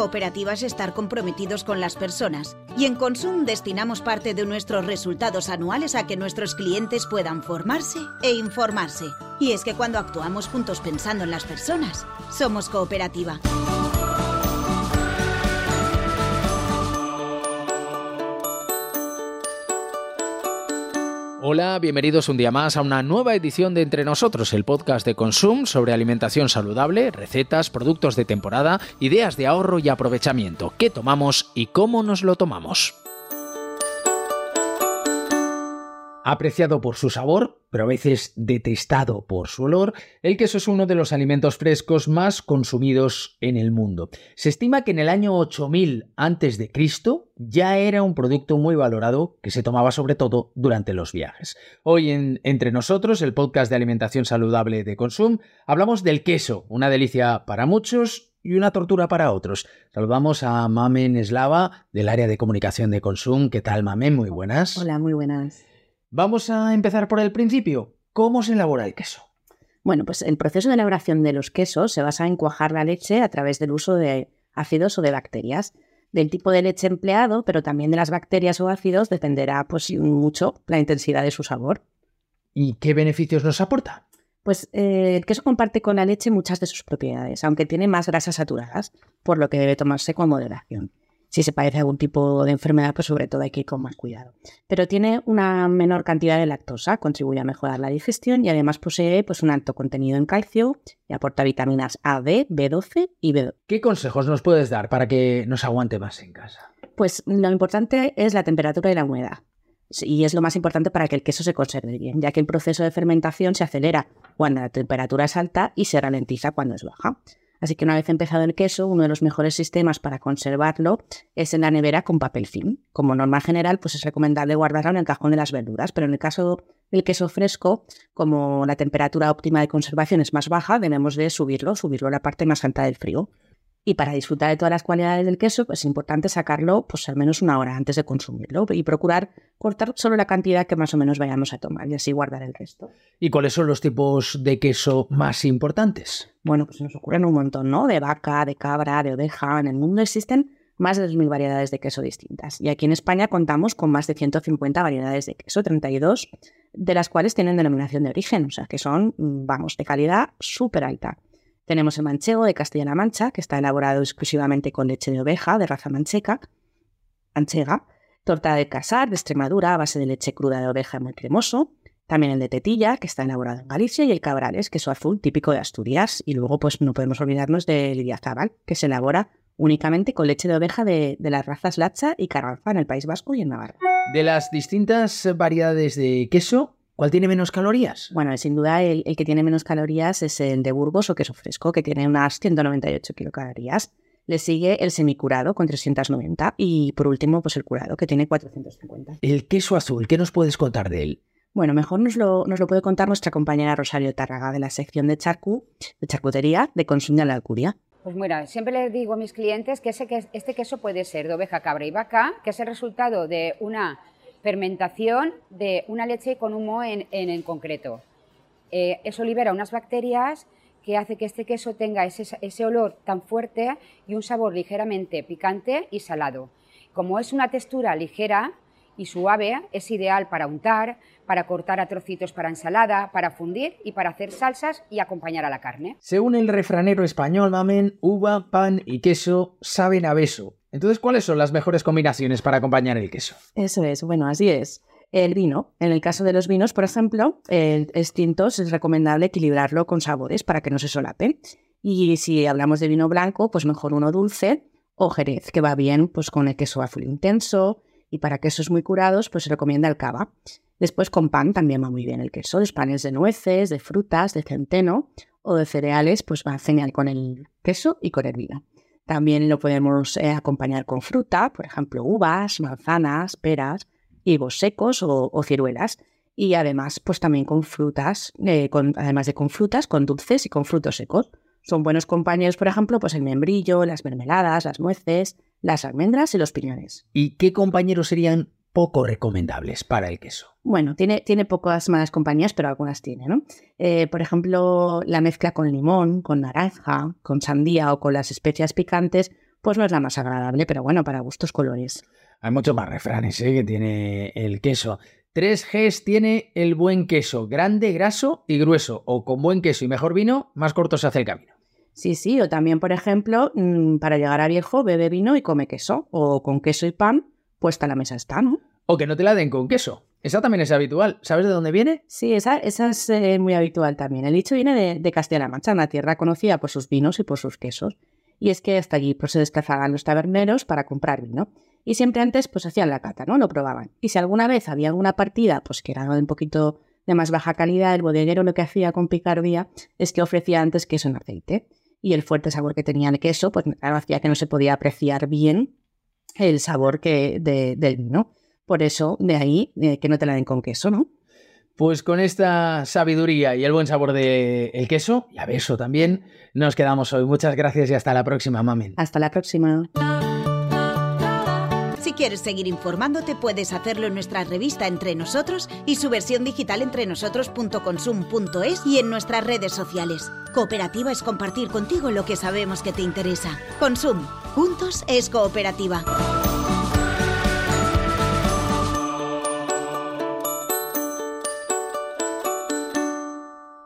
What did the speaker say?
Cooperativa es estar comprometidos con las personas y en Consum destinamos parte de nuestros resultados anuales a que nuestros clientes puedan formarse e informarse. Y es que cuando actuamos juntos pensando en las personas, somos cooperativa. Hola, bienvenidos un día más a una nueva edición de Entre Nosotros, el podcast de Consum sobre alimentación saludable, recetas, productos de temporada, ideas de ahorro y aprovechamiento, qué tomamos y cómo nos lo tomamos. Apreciado por su sabor, pero a veces detestado por su olor, el queso es uno de los alimentos frescos más consumidos en el mundo. Se estima que en el año 8000 a.C. ya era un producto muy valorado que se tomaba sobre todo durante los viajes. Hoy en Entre nosotros, el podcast de alimentación saludable de Consum, hablamos del queso, una delicia para muchos y una tortura para otros. Saludamos a Mamen Eslava del área de comunicación de Consum. ¿Qué tal, Mamen? Muy buenas. Hola, muy buenas. Vamos a empezar por el principio. ¿Cómo se elabora el queso? Bueno, pues el proceso de elaboración de los quesos se basa en cuajar la leche a través del uso de ácidos o de bacterias. Del tipo de leche empleado, pero también de las bacterias o ácidos, dependerá pues, mucho la intensidad de su sabor. ¿Y qué beneficios nos aporta? Pues eh, el queso comparte con la leche muchas de sus propiedades, aunque tiene más grasas saturadas, por lo que debe tomarse con moderación si se padece algún tipo de enfermedad, pues sobre todo hay que ir con más cuidado. Pero tiene una menor cantidad de lactosa, contribuye a mejorar la digestión y además posee pues, un alto contenido en calcio y aporta vitaminas A, D, B12 y B2. ¿Qué consejos nos puedes dar para que nos aguante más en casa? Pues lo importante es la temperatura y la humedad. Y es lo más importante para que el queso se conserve bien, ya que el proceso de fermentación se acelera cuando la temperatura es alta y se ralentiza cuando es baja. Así que una vez empezado el queso, uno de los mejores sistemas para conservarlo es en la nevera con papel film. Como norma general, pues es recomendable guardarlo en el cajón de las verduras, pero en el caso del queso fresco, como la temperatura óptima de conservación es más baja, debemos de subirlo, subirlo a la parte más alta del frío. Y para disfrutar de todas las cualidades del queso, pues es importante sacarlo pues al menos una hora antes de consumirlo y procurar cortar solo la cantidad que más o menos vayamos a tomar y así guardar el resto. ¿Y cuáles son los tipos de queso más importantes? Bueno, pues nos ocurren un montón, ¿no? De vaca, de cabra, de oveja. En el mundo existen más de 2.000 variedades de queso distintas. Y aquí en España contamos con más de 150 variedades de queso, 32 de las cuales tienen denominación de origen, o sea que son, vamos, de calidad súper alta. Tenemos el manchego de Castilla-La Mancha, que está elaborado exclusivamente con leche de oveja de raza mancheca, manchega. Torta de casar de Extremadura a base de leche cruda de oveja muy cremoso. También el de tetilla, que está elaborado en Galicia, y el cabrales, queso azul típico de Asturias. Y luego, pues no podemos olvidarnos del Idiazabal, que se elabora únicamente con leche de oveja de, las razas Lacha y Carranza en el País Vasco y en Navarra. De las distintas variedades de queso, ¿Cuál tiene menos calorías? Bueno, sin duda el, que tiene menos calorías es el de Burgos o queso fresco, que tiene unas 198 kilocalorías. Le sigue el semicurado con 390 y por último pues el curado que tiene 450. El queso azul, ¿qué nos puedes contar de él? Bueno, mejor nos lo, nos lo puede contar nuestra compañera Rosario Tárraga de la sección de charcu, de charcutería de Consumo de la Alcuria. Pues mira, siempre les digo a mis clientes que este queso puede ser de oveja, cabra y vaca, que es el resultado de una fermentación de una leche con humo en, en, concreto. Eh, eso libera unas bacterias que hace que este queso tenga ese, ese, olor tan fuerte y un sabor ligeramente picante y salado. Como es una textura ligera y suave, es ideal para untar, para cortar a trocitos para ensalada, para fundir y para hacer salsas y acompañar a la carne. Según el refranero español, mamen, uva, pan y queso saben a beso. Entonces, ¿cuáles son las mejores combinaciones para acompañar el queso? Eso es, bueno, así es. El vino. En el caso de los vinos, por ejemplo, el extintos es recomendable equilibrarlo con sabores para que no se solapen. Y si hablamos de vino blanco, pues mejor uno dulce o jerez, que va bien pues con el queso azul intenso. Y para quesos muy curados, pues se recomienda el cava. Después con pan también va muy bien el queso, los panes de nueces, de frutas, de centeno o de cereales, pues va genial con el queso y con el vino. También lo podemos eh, acompañar con fruta, por ejemplo, uvas, manzanas, peras, higos secos o, ciruelas. Y además, pues también con frutas, eh, además de con frutas, con dulces y con frutos secos. Son buenos compañeros, por ejemplo, pues el membrillo, las mermeladas, las nueces, las almendras y los piñones. ¿Y qué compañeros serían poco recomendables para el queso. Bueno, tiene, tiene pocas malas compañías, pero algunas tiene, ¿no? Eh, por ejemplo, la mezcla con limón, con naranja, con sandía o con las especias picantes pues no es la más agradable, pero bueno, para gustos colores. Hay muchos más refranes ¿eh? que tiene el queso. Tres Gs tiene el buen queso, grande, graso y grueso, o con buen queso y mejor vino, más corto se hace el camino. Sí, sí, o también, por ejemplo, mm, para llegar a viejo, bebe vino y come queso, o con queso y pan, puesta la mesa está, ¿no? O que no te la den con queso. Esa también es habitual. ¿Sabes de dónde viene? Sí, esa, es eh, muy habitual también. El dicho viene de, de Castilla-La Mancha, una tierra conocida por sus vinos y por sus quesos. Y es que hasta allí pues, se desplazaban los taberneros para comprar vino. Y siempre antes pues hacían la cata, ¿no? Lo probaban. Y si alguna vez había alguna partida pues que era un poquito de más baja calidad, el bodeguero lo que hacía con picardía es que ofrecía antes queso en aceite. Y el fuerte sabor que tenía el queso, pues claro, hacía que no se podía apreciar bien el sabor que, de, del vino. Por eso, de ahí eh, que no te la den con queso, ¿no? Pues con esta sabiduría y el buen sabor del el queso, y a beso también, nos quedamos hoy. Muchas gracias y hasta la próxima, Mamen. Hasta la próxima. Si quieres seguir informándote, puedes hacerlo en nuestra revista Entre Nosotros y su versión digital entrenosotros.consum.es y en nuestras redes sociales. Cooperativa es compartir contigo lo que sabemos que te interesa. Consum. Juntos es cooperativa.